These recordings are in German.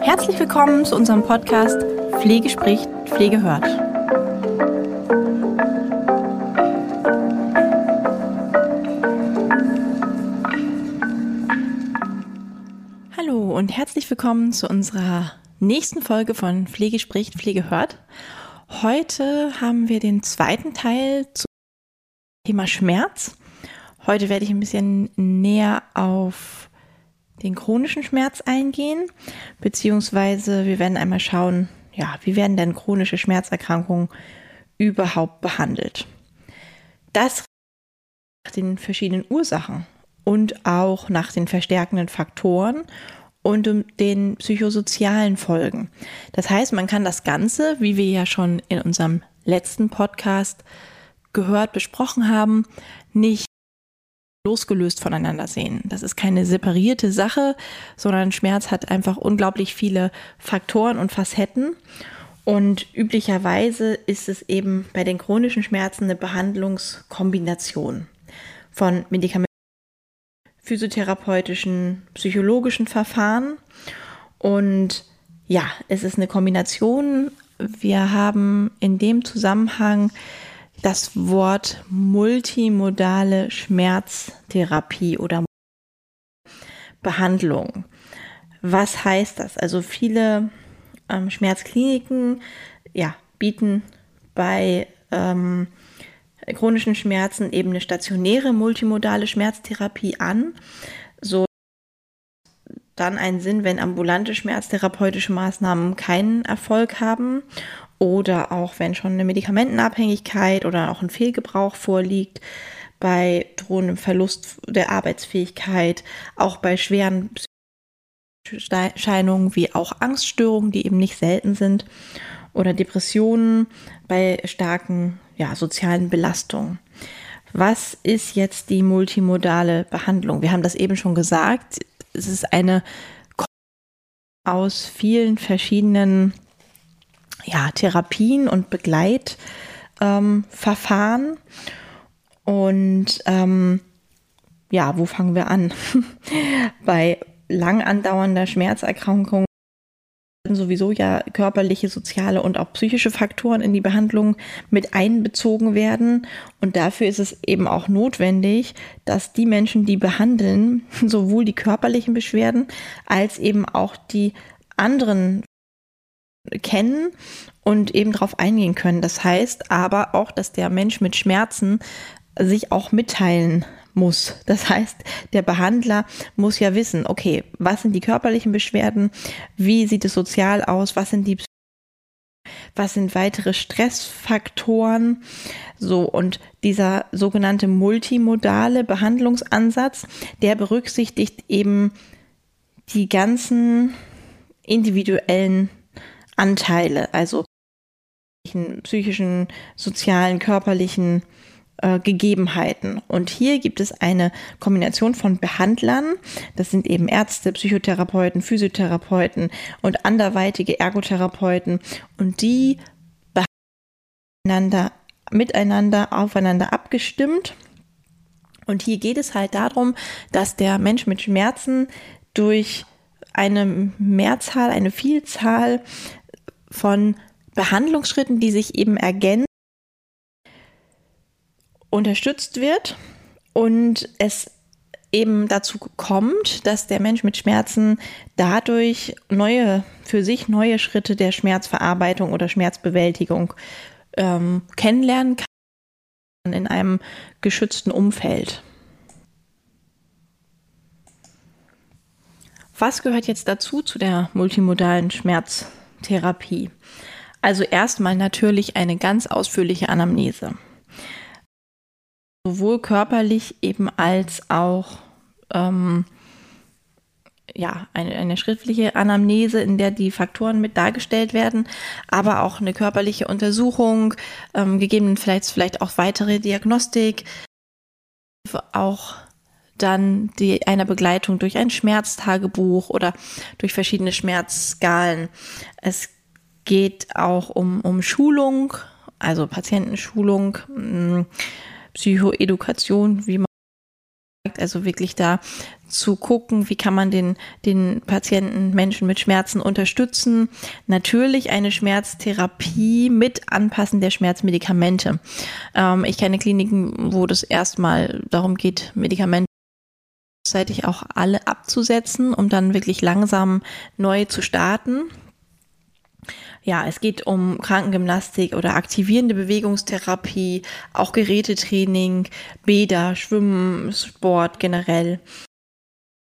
Herzlich willkommen zu unserem Podcast Pflege spricht, Pflege hört. Hallo und herzlich willkommen zu unserer nächsten Folge von Pflege spricht, Pflege hört. Heute haben wir den zweiten Teil zum Thema Schmerz. Heute werde ich ein bisschen näher auf den chronischen Schmerz eingehen, beziehungsweise wir werden einmal schauen, ja, wie werden denn chronische Schmerzerkrankungen überhaupt behandelt? Das nach den verschiedenen Ursachen und auch nach den verstärkenden Faktoren und den psychosozialen Folgen. Das heißt, man kann das Ganze, wie wir ja schon in unserem letzten Podcast gehört, besprochen haben, nicht losgelöst voneinander sehen. Das ist keine separierte Sache, sondern Schmerz hat einfach unglaublich viele Faktoren und Facetten. Und üblicherweise ist es eben bei den chronischen Schmerzen eine Behandlungskombination von Medikamenten, physiotherapeutischen, psychologischen Verfahren. Und ja, es ist eine Kombination. Wir haben in dem Zusammenhang das Wort multimodale Schmerztherapie oder Behandlung. Was heißt das? Also viele ähm, Schmerzkliniken ja, bieten bei ähm, chronischen Schmerzen eben eine stationäre multimodale Schmerztherapie an. So dann einen Sinn, wenn ambulante schmerztherapeutische Maßnahmen keinen Erfolg haben oder auch wenn schon eine Medikamentenabhängigkeit oder auch ein Fehlgebrauch vorliegt, bei drohendem Verlust der Arbeitsfähigkeit, auch bei schweren Erscheinungen wie auch Angststörungen, die eben nicht selten sind, oder Depressionen bei starken ja, sozialen Belastungen. Was ist jetzt die multimodale Behandlung? Wir haben das eben schon gesagt. Es ist eine aus vielen verschiedenen ja, Therapien und Begleitverfahren. Ähm, und ähm, ja, wo fangen wir an? Bei lang andauernder Schmerzerkrankung sowieso ja körperliche, soziale und auch psychische Faktoren in die Behandlung mit einbezogen werden. Und dafür ist es eben auch notwendig, dass die Menschen, die behandeln, sowohl die körperlichen Beschwerden als eben auch die anderen kennen und eben darauf eingehen können. Das heißt aber auch, dass der Mensch mit Schmerzen sich auch mitteilen muss. Das heißt, der Behandler muss ja wissen, okay, was sind die körperlichen Beschwerden, wie sieht es sozial aus, was sind die was sind weitere Stressfaktoren? So, und dieser sogenannte multimodale Behandlungsansatz, der berücksichtigt eben die ganzen individuellen Anteile, also psychischen, sozialen, körperlichen äh, Gegebenheiten. Und hier gibt es eine Kombination von Behandlern, das sind eben Ärzte, Psychotherapeuten, Physiotherapeuten und anderweitige Ergotherapeuten und die behandeln miteinander, aufeinander abgestimmt. Und hier geht es halt darum, dass der Mensch mit Schmerzen durch eine Mehrzahl, eine Vielzahl von Behandlungsschritten, die sich eben ergänzen, unterstützt wird und es eben dazu kommt, dass der Mensch mit Schmerzen dadurch neue, für sich neue Schritte der Schmerzverarbeitung oder Schmerzbewältigung ähm, kennenlernen kann in einem geschützten Umfeld. Was gehört jetzt dazu zu der multimodalen Schmerztherapie? Also erstmal natürlich eine ganz ausführliche Anamnese. Sowohl körperlich eben als auch ähm, ja, eine, eine schriftliche Anamnese, in der die Faktoren mit dargestellt werden, aber auch eine körperliche Untersuchung, ähm, gegebenenfalls vielleicht auch weitere Diagnostik, auch dann die, eine Begleitung durch ein Schmerztagebuch oder durch verschiedene Schmerzskalen. Es geht auch um, um Schulung, also Patientenschulung, mm, Psychoedukation, wie man sagt, also wirklich da zu gucken, wie kann man den, den Patienten, Menschen mit Schmerzen unterstützen. Natürlich eine Schmerztherapie mit Anpassen der Schmerzmedikamente. Ähm, ich kenne Kliniken, wo das erstmal darum geht, Medikamente gleichzeitig auch alle abzusetzen, um dann wirklich langsam neu zu starten. Ja, es geht um Krankengymnastik oder aktivierende Bewegungstherapie, auch Gerätetraining, Bäder, Schwimmen, Sport generell.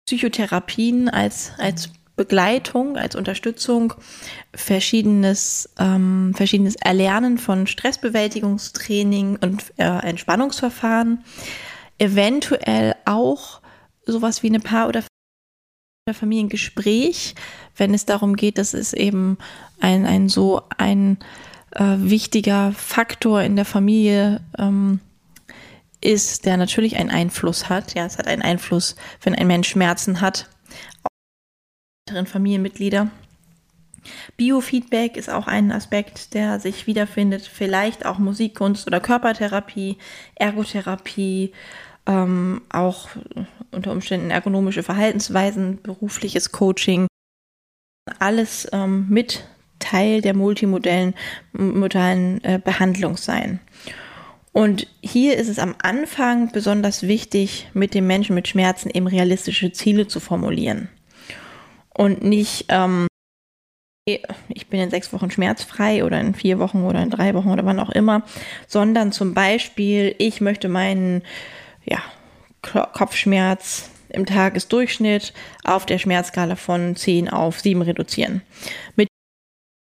Psychotherapien als, als Begleitung, als Unterstützung, verschiedenes, ähm, verschiedenes Erlernen von Stressbewältigungstraining und äh, Entspannungsverfahren, eventuell auch sowas wie eine Paar- oder Familiengespräch, wenn es darum geht, dass es eben ein, ein so ein äh, wichtiger Faktor in der Familie ähm, ist, der natürlich einen Einfluss hat. Ja, es hat einen Einfluss, wenn ein Mensch Schmerzen hat, auf weiteren Familienmitglieder. Biofeedback ist auch ein Aspekt, der sich wiederfindet. Vielleicht auch Musikkunst oder Körpertherapie, Ergotherapie, ähm, auch unter Umständen ergonomische Verhaltensweisen, berufliches Coaching, alles ähm, mit Teil der multimodellen äh, Behandlung sein. Und hier ist es am Anfang besonders wichtig, mit dem Menschen mit Schmerzen eben realistische Ziele zu formulieren. Und nicht, ähm, ich bin in sechs Wochen schmerzfrei oder in vier Wochen oder in drei Wochen oder wann auch immer, sondern zum Beispiel, ich möchte meinen ja, Kopfschmerz im Tagesdurchschnitt auf der Schmerzskala von 10 auf 7 reduzieren. Mit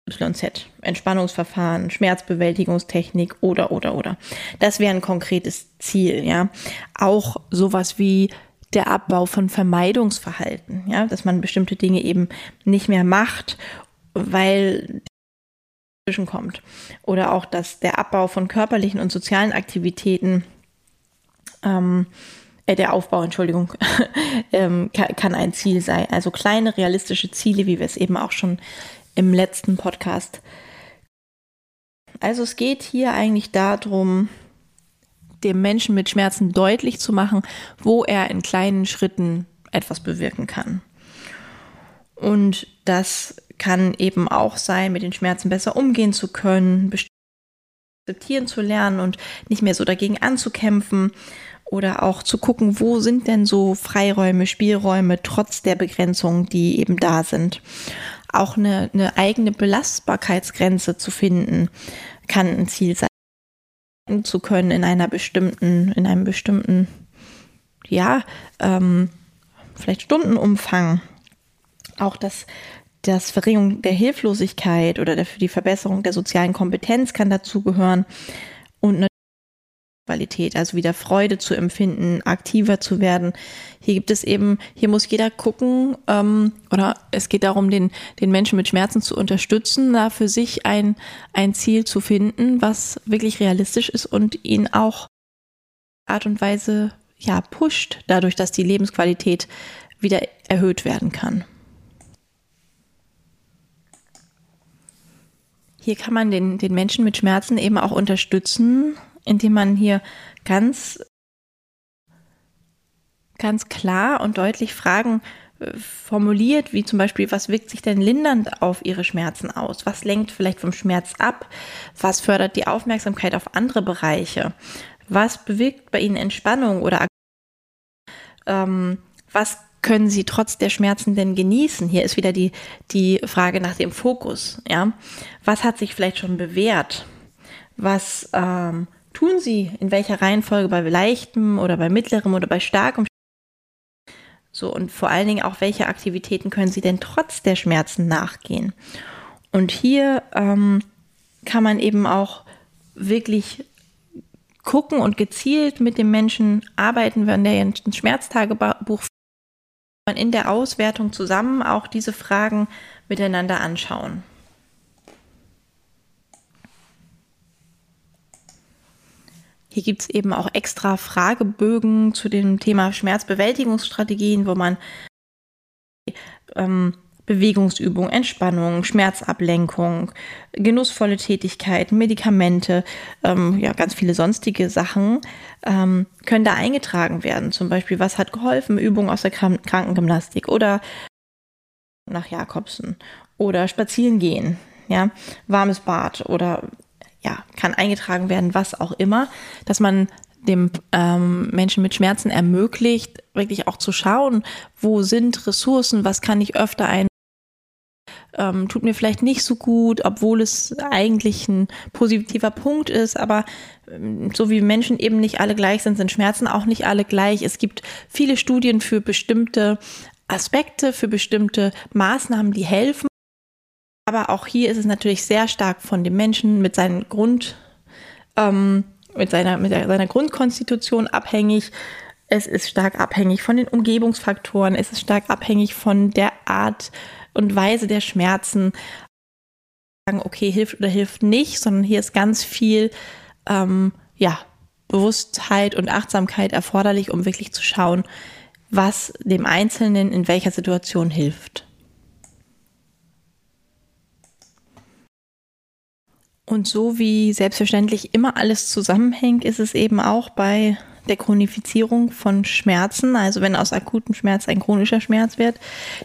YZ, Entspannungsverfahren, Schmerzbewältigungstechnik oder, oder, oder. Das wäre ein konkretes Ziel, ja. Auch sowas wie der Abbau von Vermeidungsverhalten, ja, dass man bestimmte Dinge eben nicht mehr macht, weil kommt. Oder auch, dass der Abbau von körperlichen und sozialen Aktivitäten ähm, äh, der Aufbau, Entschuldigung, ähm, kann, kann ein Ziel sein. Also kleine realistische Ziele, wie wir es eben auch schon im letzten Podcast. Also es geht hier eigentlich darum, dem Menschen mit Schmerzen deutlich zu machen, wo er in kleinen Schritten etwas bewirken kann. Und das kann eben auch sein, mit den Schmerzen besser umgehen zu können, akzeptieren zu lernen und nicht mehr so dagegen anzukämpfen, oder auch zu gucken, wo sind denn so Freiräume, Spielräume trotz der Begrenzungen, die eben da sind. Auch eine, eine eigene Belastbarkeitsgrenze zu finden, kann ein Ziel sein zu können in einer bestimmten, in einem bestimmten, ja, ähm, vielleicht Stundenumfang. Auch das, das Verringerung der Hilflosigkeit oder der, die Verbesserung der sozialen Kompetenz kann dazugehören. Und Qualität, also wieder Freude zu empfinden, aktiver zu werden. Hier gibt es eben, hier muss jeder gucken, ähm, oder es geht darum, den, den Menschen mit Schmerzen zu unterstützen, da für sich ein, ein Ziel zu finden, was wirklich realistisch ist und ihn auch Art und Weise ja pusht, dadurch, dass die Lebensqualität wieder erhöht werden kann. Hier kann man den, den Menschen mit Schmerzen eben auch unterstützen, indem man hier ganz, ganz klar und deutlich Fragen äh, formuliert, wie zum Beispiel, was wirkt sich denn lindernd auf ihre Schmerzen aus? Was lenkt vielleicht vom Schmerz ab? Was fördert die Aufmerksamkeit auf andere Bereiche? Was bewirkt bei ihnen Entspannung oder ähm, was können sie trotz der Schmerzen denn genießen? Hier ist wieder die, die Frage nach dem Fokus. Ja? Was hat sich vielleicht schon bewährt? Was ähm, tun Sie in welcher Reihenfolge bei leichtem oder bei mittlerem oder bei starkem so und vor allen Dingen auch welche Aktivitäten können Sie denn trotz der Schmerzen nachgehen? Und hier ähm, kann man eben auch wirklich gucken und gezielt mit dem Menschen arbeiten, wenn der ein Schmerztagebuch man in der Auswertung zusammen auch diese Fragen miteinander anschauen. Hier gibt es eben auch extra Fragebögen zu dem Thema Schmerzbewältigungsstrategien, wo man ähm, Bewegungsübung, Entspannung, Schmerzablenkung, genussvolle Tätigkeit, Medikamente, ähm, ja, ganz viele sonstige Sachen ähm, können da eingetragen werden. Zum Beispiel, was hat geholfen? Übungen aus der Krankengymnastik oder nach Jakobsen oder spazieren gehen, ja, warmes Bad oder ja, kann eingetragen werden, was auch immer, dass man dem ähm, Menschen mit Schmerzen ermöglicht, wirklich auch zu schauen, wo sind Ressourcen, was kann ich öfter ein ähm, tut mir vielleicht nicht so gut, obwohl es eigentlich ein positiver Punkt ist, aber ähm, so wie Menschen eben nicht alle gleich sind, sind Schmerzen auch nicht alle gleich. Es gibt viele Studien für bestimmte Aspekte, für bestimmte Maßnahmen, die helfen. Aber auch hier ist es natürlich sehr stark von dem Menschen mit seinen Grund, ähm, mit seiner, mit seiner Grundkonstitution abhängig. Es ist stark abhängig von den Umgebungsfaktoren. Es ist stark abhängig von der Art und Weise der Schmerzen. Sagen, okay, hilft oder hilft nicht, sondern hier ist ganz viel, ähm, ja, Bewusstheit und Achtsamkeit erforderlich, um wirklich zu schauen, was dem Einzelnen in welcher Situation hilft. Und so wie selbstverständlich immer alles zusammenhängt, ist es eben auch bei der Chronifizierung von Schmerzen. Also wenn aus akutem Schmerz ein chronischer Schmerz wird,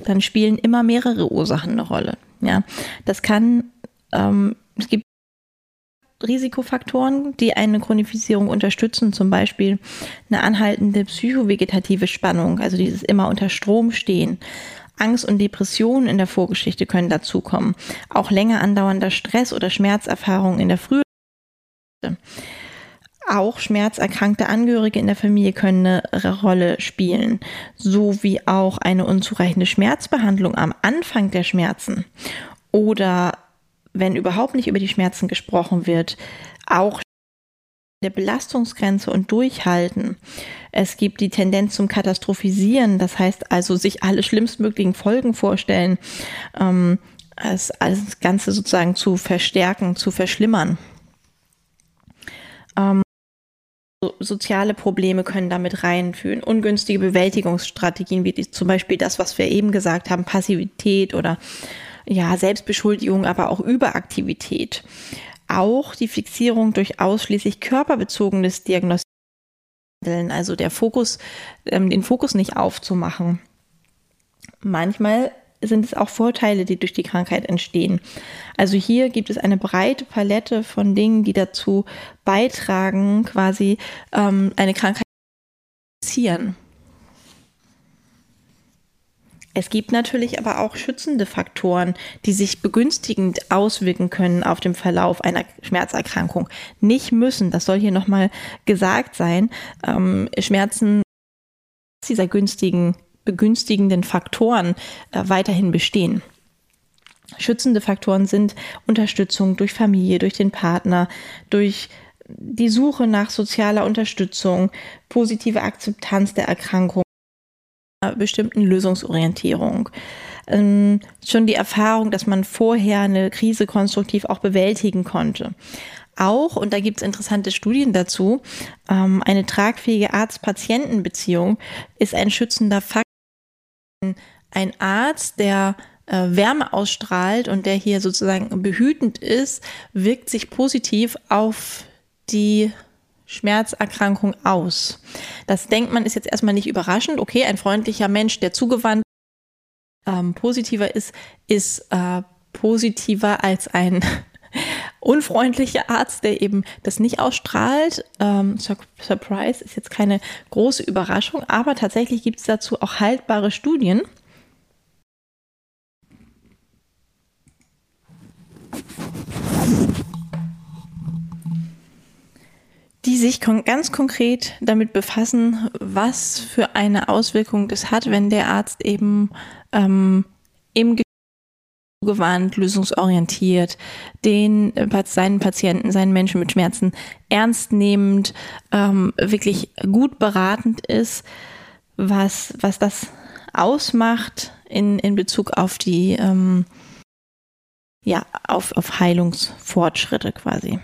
dann spielen immer mehrere Ursachen eine Rolle. Ja, das kann, ähm, es gibt Risikofaktoren, die eine Chronifizierung unterstützen, zum Beispiel eine anhaltende psychovegetative Spannung, also dieses immer unter Strom stehen. Angst und Depressionen in der Vorgeschichte können dazukommen. Auch länger andauernder Stress oder Schmerzerfahrungen in der frühen auch schmerzerkrankte Angehörige in der Familie können eine Rolle spielen, sowie auch eine unzureichende Schmerzbehandlung am Anfang der Schmerzen oder wenn überhaupt nicht über die Schmerzen gesprochen wird, auch der Belastungsgrenze und Durchhalten. Es gibt die Tendenz zum Katastrophisieren, das heißt also sich alle schlimmstmöglichen Folgen vorstellen, ähm, als, als das Ganze sozusagen zu verstärken, zu verschlimmern. Ähm, soziale Probleme können damit reinführen. Ungünstige Bewältigungsstrategien, wie die, zum Beispiel das, was wir eben gesagt haben, Passivität oder ja, Selbstbeschuldigung, aber auch Überaktivität. Auch die Fixierung durch ausschließlich körperbezogenes Diagnostizieren, also der Fokus, ähm, den Fokus nicht aufzumachen. Manchmal sind es auch Vorteile, die durch die Krankheit entstehen. Also hier gibt es eine breite Palette von Dingen, die dazu beitragen, quasi ähm, eine Krankheit zu reduzieren. Es gibt natürlich aber auch schützende Faktoren, die sich begünstigend auswirken können auf den Verlauf einer Schmerzerkrankung. Nicht müssen, das soll hier nochmal gesagt sein, ähm, Schmerzen dieser günstigen begünstigenden Faktoren äh, weiterhin bestehen. Schützende Faktoren sind Unterstützung durch Familie, durch den Partner, durch die Suche nach sozialer Unterstützung, positive Akzeptanz der Erkrankung, bestimmten Lösungsorientierung. Ähm, schon die Erfahrung, dass man vorher eine Krise konstruktiv auch bewältigen konnte. Auch, und da gibt es interessante Studien dazu, ähm, eine tragfähige Arzt-Patienten-Beziehung ist ein schützender Faktor ein Arzt, der äh, Wärme ausstrahlt und der hier sozusagen behütend ist, wirkt sich positiv auf die Schmerzerkrankung aus. Das denkt man ist jetzt erstmal nicht überraschend. Okay, ein freundlicher Mensch, der zugewandt ähm, positiver ist, ist äh, positiver als ein unfreundlicher Arzt, der eben das nicht ausstrahlt. Ähm, Surprise ist jetzt keine große Überraschung, aber tatsächlich gibt es dazu auch haltbare Studien. Die sich ganz konkret damit befassen, was für eine Auswirkung das hat, wenn der Arzt eben ähm, im gewandt, lösungsorientiert, den äh, seinen Patienten, seinen Menschen mit Schmerzen ernst nehmend, ähm, wirklich gut beratend ist, was, was das ausmacht in, in Bezug auf die, ähm, ja, auf, auf Heilungsfortschritte quasi.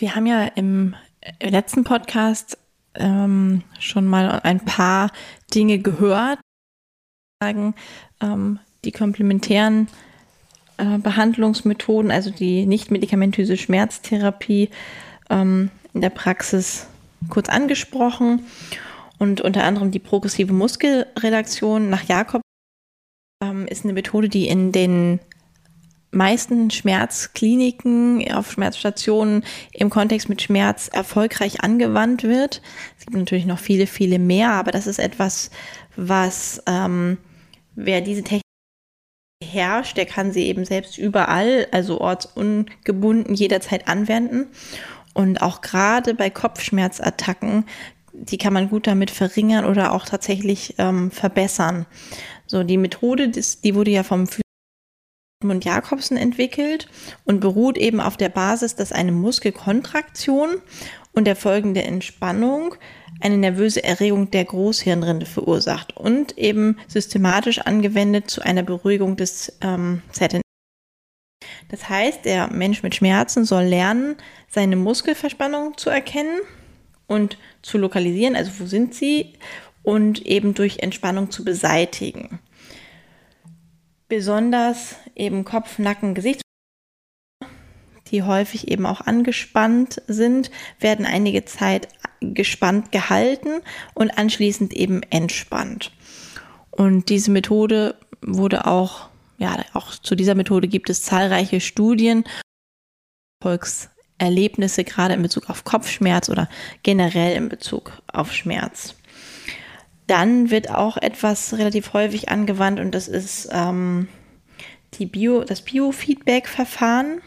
Wir haben ja im letzten Podcast ähm, schon mal ein paar Dinge gehört. Sagen, ähm, die komplementären äh, Behandlungsmethoden, also die nicht medikamentöse Schmerztherapie, ähm, in der Praxis kurz angesprochen und unter anderem die progressive Muskelrelaktion nach Jakob ähm, ist eine Methode, die in den meisten Schmerzkliniken auf Schmerzstationen im Kontext mit Schmerz erfolgreich angewandt wird. Es gibt natürlich noch viele, viele mehr, aber das ist etwas, was ähm, wer diese Technik herrscht, der kann sie eben selbst überall, also ortsungebunden, jederzeit anwenden. Und auch gerade bei Kopfschmerzattacken, die kann man gut damit verringern oder auch tatsächlich ähm, verbessern. So, die Methode, die wurde ja vom und Jakobsen entwickelt und beruht eben auf der Basis, dass eine Muskelkontraktion und der folgende Entspannung eine nervöse Erregung der Großhirnrinde verursacht und eben systematisch angewendet zu einer Beruhigung des ähm, ZNS. Das heißt, der Mensch mit Schmerzen soll lernen, seine Muskelverspannung zu erkennen und zu lokalisieren, also wo sind sie, und eben durch Entspannung zu beseitigen. Besonders eben Kopf, Nacken, Gesicht, die häufig eben auch angespannt sind, werden einige Zeit gespannt gehalten und anschließend eben entspannt. Und diese Methode wurde auch, ja, auch zu dieser Methode gibt es zahlreiche Studien, Erfolgserlebnisse, gerade in Bezug auf Kopfschmerz oder generell in Bezug auf Schmerz. Dann wird auch etwas relativ häufig angewandt und das ist ähm, die Bio, das Biofeedback-Verfahren.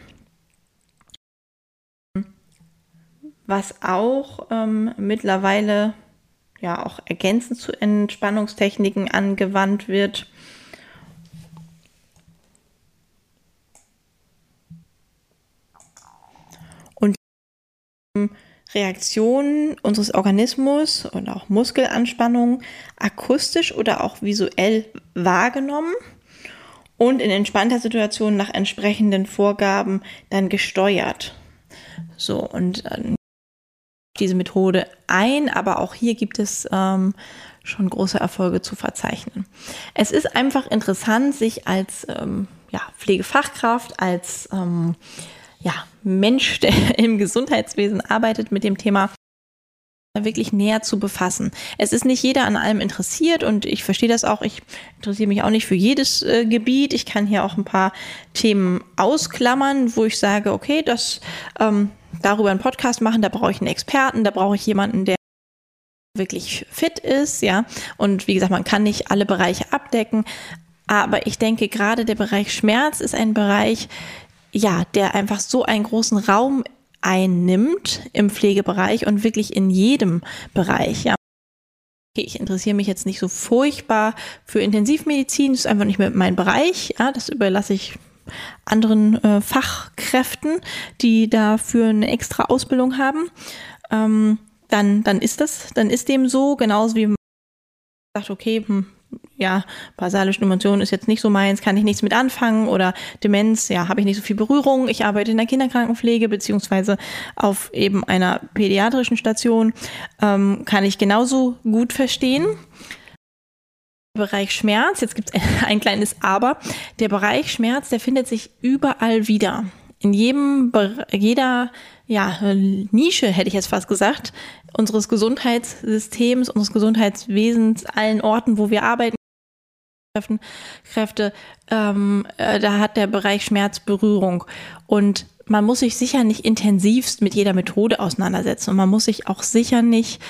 was auch ähm, mittlerweile ja auch ergänzend zu Entspannungstechniken angewandt wird. Und Reaktionen unseres Organismus und auch Muskelanspannung akustisch oder auch visuell wahrgenommen und in entspannter Situation nach entsprechenden Vorgaben dann gesteuert. So, und äh, diese Methode ein, aber auch hier gibt es ähm, schon große Erfolge zu verzeichnen. Es ist einfach interessant, sich als ähm, ja, Pflegefachkraft, als ähm, ja, Mensch, der im Gesundheitswesen arbeitet, mit dem Thema wirklich näher zu befassen. Es ist nicht jeder an allem interessiert und ich verstehe das auch. Ich interessiere mich auch nicht für jedes äh, Gebiet. Ich kann hier auch ein paar Themen ausklammern, wo ich sage, okay, das ähm, darüber einen Podcast machen, da brauche ich einen Experten, da brauche ich jemanden, der wirklich fit ist, ja. Und wie gesagt, man kann nicht alle Bereiche abdecken. Aber ich denke, gerade der Bereich Schmerz ist ein Bereich, ja, der einfach so einen großen Raum einnimmt im Pflegebereich und wirklich in jedem Bereich, ja. ich interessiere mich jetzt nicht so furchtbar für Intensivmedizin, das ist einfach nicht mehr mein Bereich, ja, das überlasse ich anderen äh, Fachkräften, die dafür eine extra Ausbildung haben, ähm, dann, dann ist das, dann ist dem so, genauso wie man sagt, okay, hm, ja, basale Stimulation ist jetzt nicht so meins, kann ich nichts mit anfangen oder Demenz, ja, habe ich nicht so viel Berührung. Ich arbeite in der Kinderkrankenpflege beziehungsweise auf eben einer pädiatrischen Station, ähm, kann ich genauso gut verstehen. Bereich Schmerz, jetzt gibt es ein kleines Aber, der Bereich Schmerz, der findet sich überall wieder. In jedem, jeder ja, Nische, hätte ich jetzt fast gesagt, unseres Gesundheitssystems, unseres Gesundheitswesens, allen Orten, wo wir arbeiten, Kräfte, ähm, äh, da hat der Bereich Schmerz Berührung. Und man muss sich sicher nicht intensivst mit jeder Methode auseinandersetzen. Und man muss sich auch sicher nicht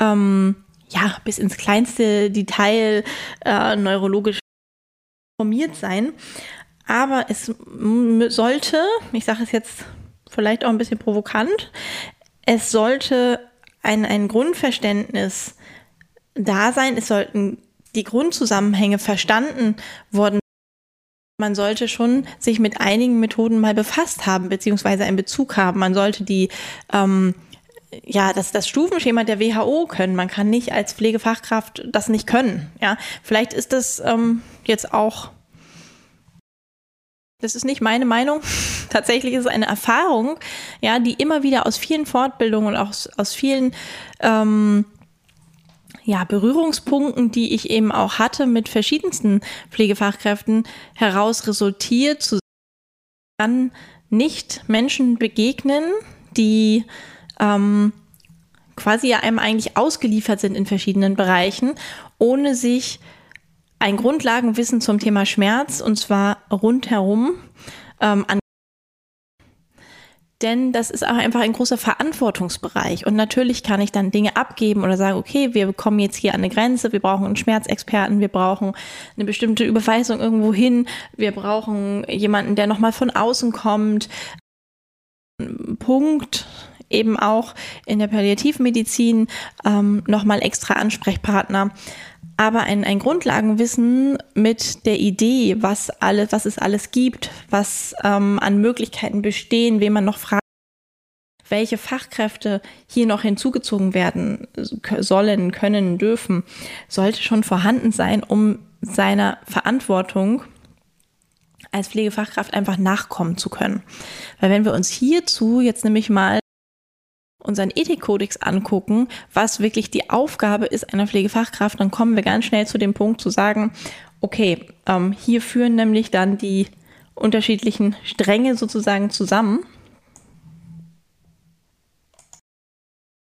ähm, ja, bis ins kleinste Detail äh, neurologisch informiert sein. Aber es sollte, ich sage es jetzt vielleicht auch ein bisschen provokant, es sollte ein, ein Grundverständnis da sein, es sollten die Grundzusammenhänge verstanden worden. Man sollte schon sich mit einigen Methoden mal befasst haben, beziehungsweise einen Bezug haben. Man sollte die ähm, ja, das, das Stufenschema der WHO können. Man kann nicht als Pflegefachkraft das nicht können. Ja, vielleicht ist das ähm, jetzt auch Das ist nicht meine Meinung. Tatsächlich ist es eine Erfahrung, ja, die immer wieder aus vielen Fortbildungen und auch aus, aus vielen ähm, ja, Berührungspunkten, die ich eben auch hatte mit verschiedensten Pflegefachkräften, heraus resultiert, zu dann nicht Menschen begegnen, die ähm, quasi ja einem eigentlich ausgeliefert sind in verschiedenen Bereichen, ohne sich ein Grundlagenwissen zum Thema Schmerz und zwar rundherum ähm, an denn das ist auch einfach ein großer Verantwortungsbereich. Und natürlich kann ich dann Dinge abgeben oder sagen, okay, wir kommen jetzt hier an eine Grenze, wir brauchen einen Schmerzexperten, wir brauchen eine bestimmte Überweisung irgendwo hin, wir brauchen jemanden, der nochmal von außen kommt. Punkt eben auch in der Palliativmedizin ähm, nochmal extra Ansprechpartner aber ein, ein Grundlagenwissen mit der Idee, was alles, was es alles gibt, was ähm, an Möglichkeiten bestehen, wen man noch fragt, welche Fachkräfte hier noch hinzugezogen werden sollen, können, dürfen, sollte schon vorhanden sein, um seiner Verantwortung als Pflegefachkraft einfach nachkommen zu können. Weil wenn wir uns hierzu jetzt nämlich mal unseren Ethikkodex angucken, was wirklich die Aufgabe ist einer Pflegefachkraft, dann kommen wir ganz schnell zu dem Punkt zu sagen, okay, ähm, hier führen nämlich dann die unterschiedlichen Stränge sozusagen zusammen.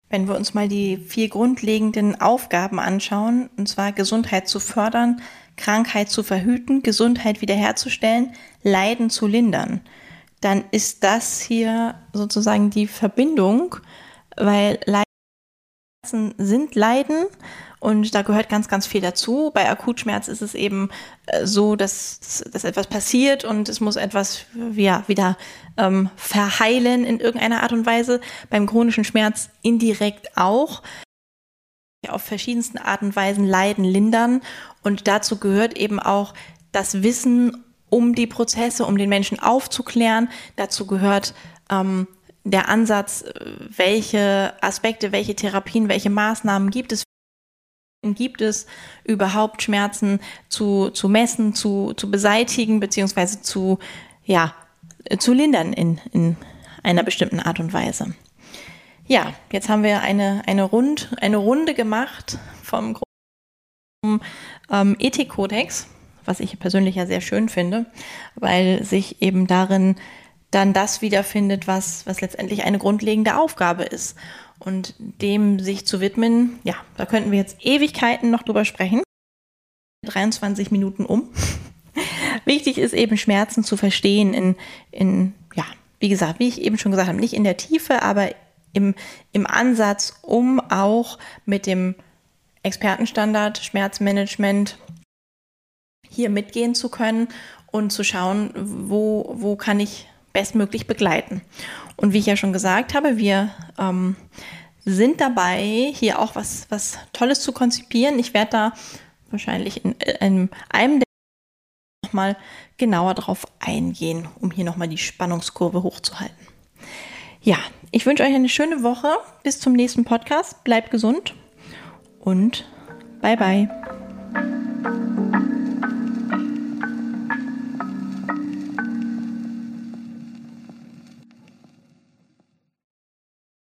Wenn wir uns mal die vier grundlegenden Aufgaben anschauen, und zwar Gesundheit zu fördern, Krankheit zu verhüten, Gesundheit wiederherzustellen, Leiden zu lindern, dann ist das hier sozusagen die Verbindung weil Leiden sind Leiden und da gehört ganz, ganz viel dazu. Bei Akutschmerz ist es eben äh, so, dass, dass etwas passiert und es muss etwas ja, wieder ähm, verheilen in irgendeiner Art und Weise. Beim chronischen Schmerz indirekt auch. Auf verschiedensten Arten und Weisen Leiden lindern und dazu gehört eben auch das Wissen um die Prozesse, um den Menschen aufzuklären. Dazu gehört ähm, der Ansatz, welche Aspekte, welche Therapien, welche Maßnahmen gibt es, gibt es überhaupt Schmerzen zu, zu messen, zu, zu beseitigen, beziehungsweise zu, ja, zu lindern in, in einer bestimmten Art und Weise. Ja, jetzt haben wir eine, eine, Rund, eine Runde gemacht vom ähm, Ethikkodex, was ich persönlich ja sehr schön finde, weil sich eben darin dann das wiederfindet, was, was letztendlich eine grundlegende Aufgabe ist. Und dem sich zu widmen, ja, da könnten wir jetzt Ewigkeiten noch drüber sprechen. 23 Minuten um. Wichtig ist eben Schmerzen zu verstehen in, in, ja, wie gesagt, wie ich eben schon gesagt habe, nicht in der Tiefe, aber im, im Ansatz, um auch mit dem Expertenstandard Schmerzmanagement hier mitgehen zu können und zu schauen, wo, wo kann ich bestmöglich begleiten. Und wie ich ja schon gesagt habe, wir ähm, sind dabei, hier auch was, was Tolles zu konzipieren. Ich werde da wahrscheinlich in, in einem der nochmal genauer drauf eingehen, um hier nochmal die Spannungskurve hochzuhalten. Ja, ich wünsche euch eine schöne Woche. Bis zum nächsten Podcast. Bleibt gesund und bye bye.